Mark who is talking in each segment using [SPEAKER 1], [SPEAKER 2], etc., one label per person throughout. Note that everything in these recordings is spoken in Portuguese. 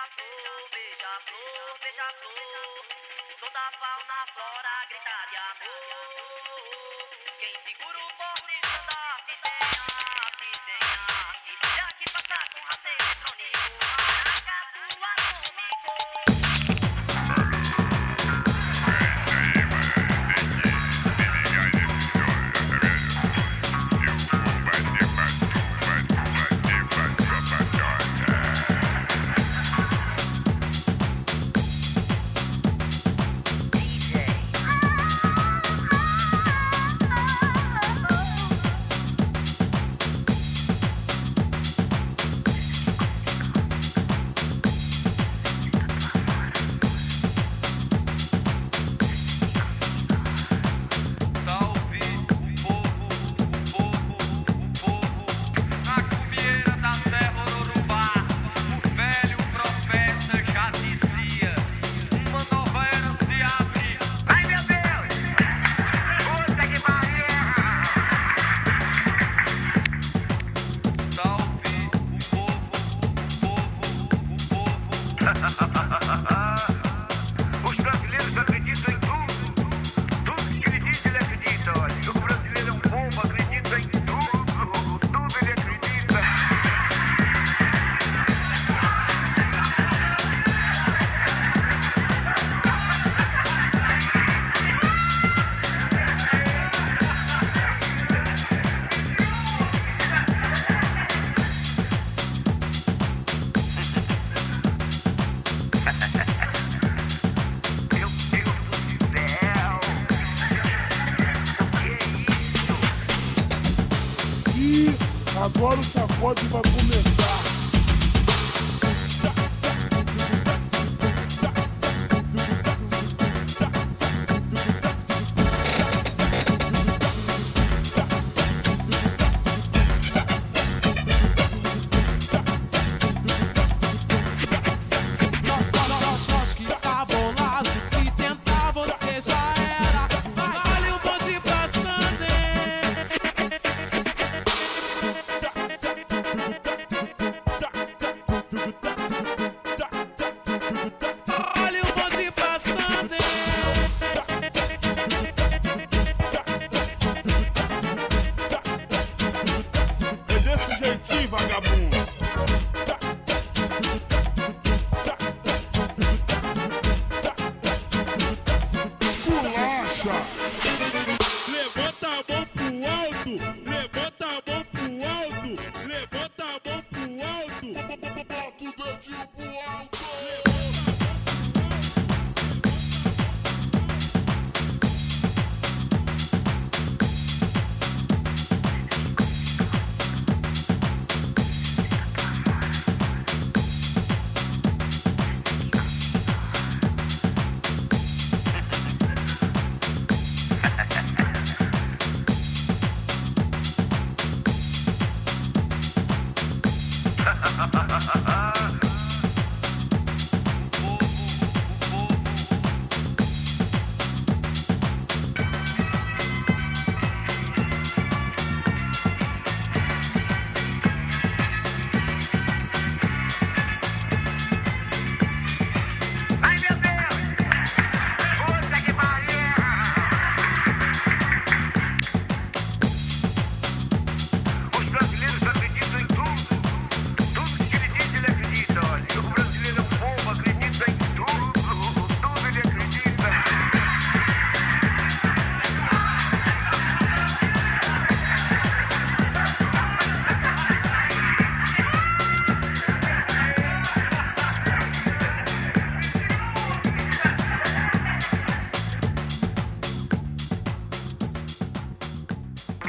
[SPEAKER 1] beija-flor, beija-flor, beija-flor. Toda fauna, flora,
[SPEAKER 2] gritaria. ha ha ha
[SPEAKER 3] ha Agora o sacode vai começar. mentir, vagabundo. Esculacha!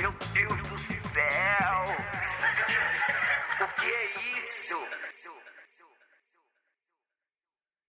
[SPEAKER 2] Meu Deus do céu!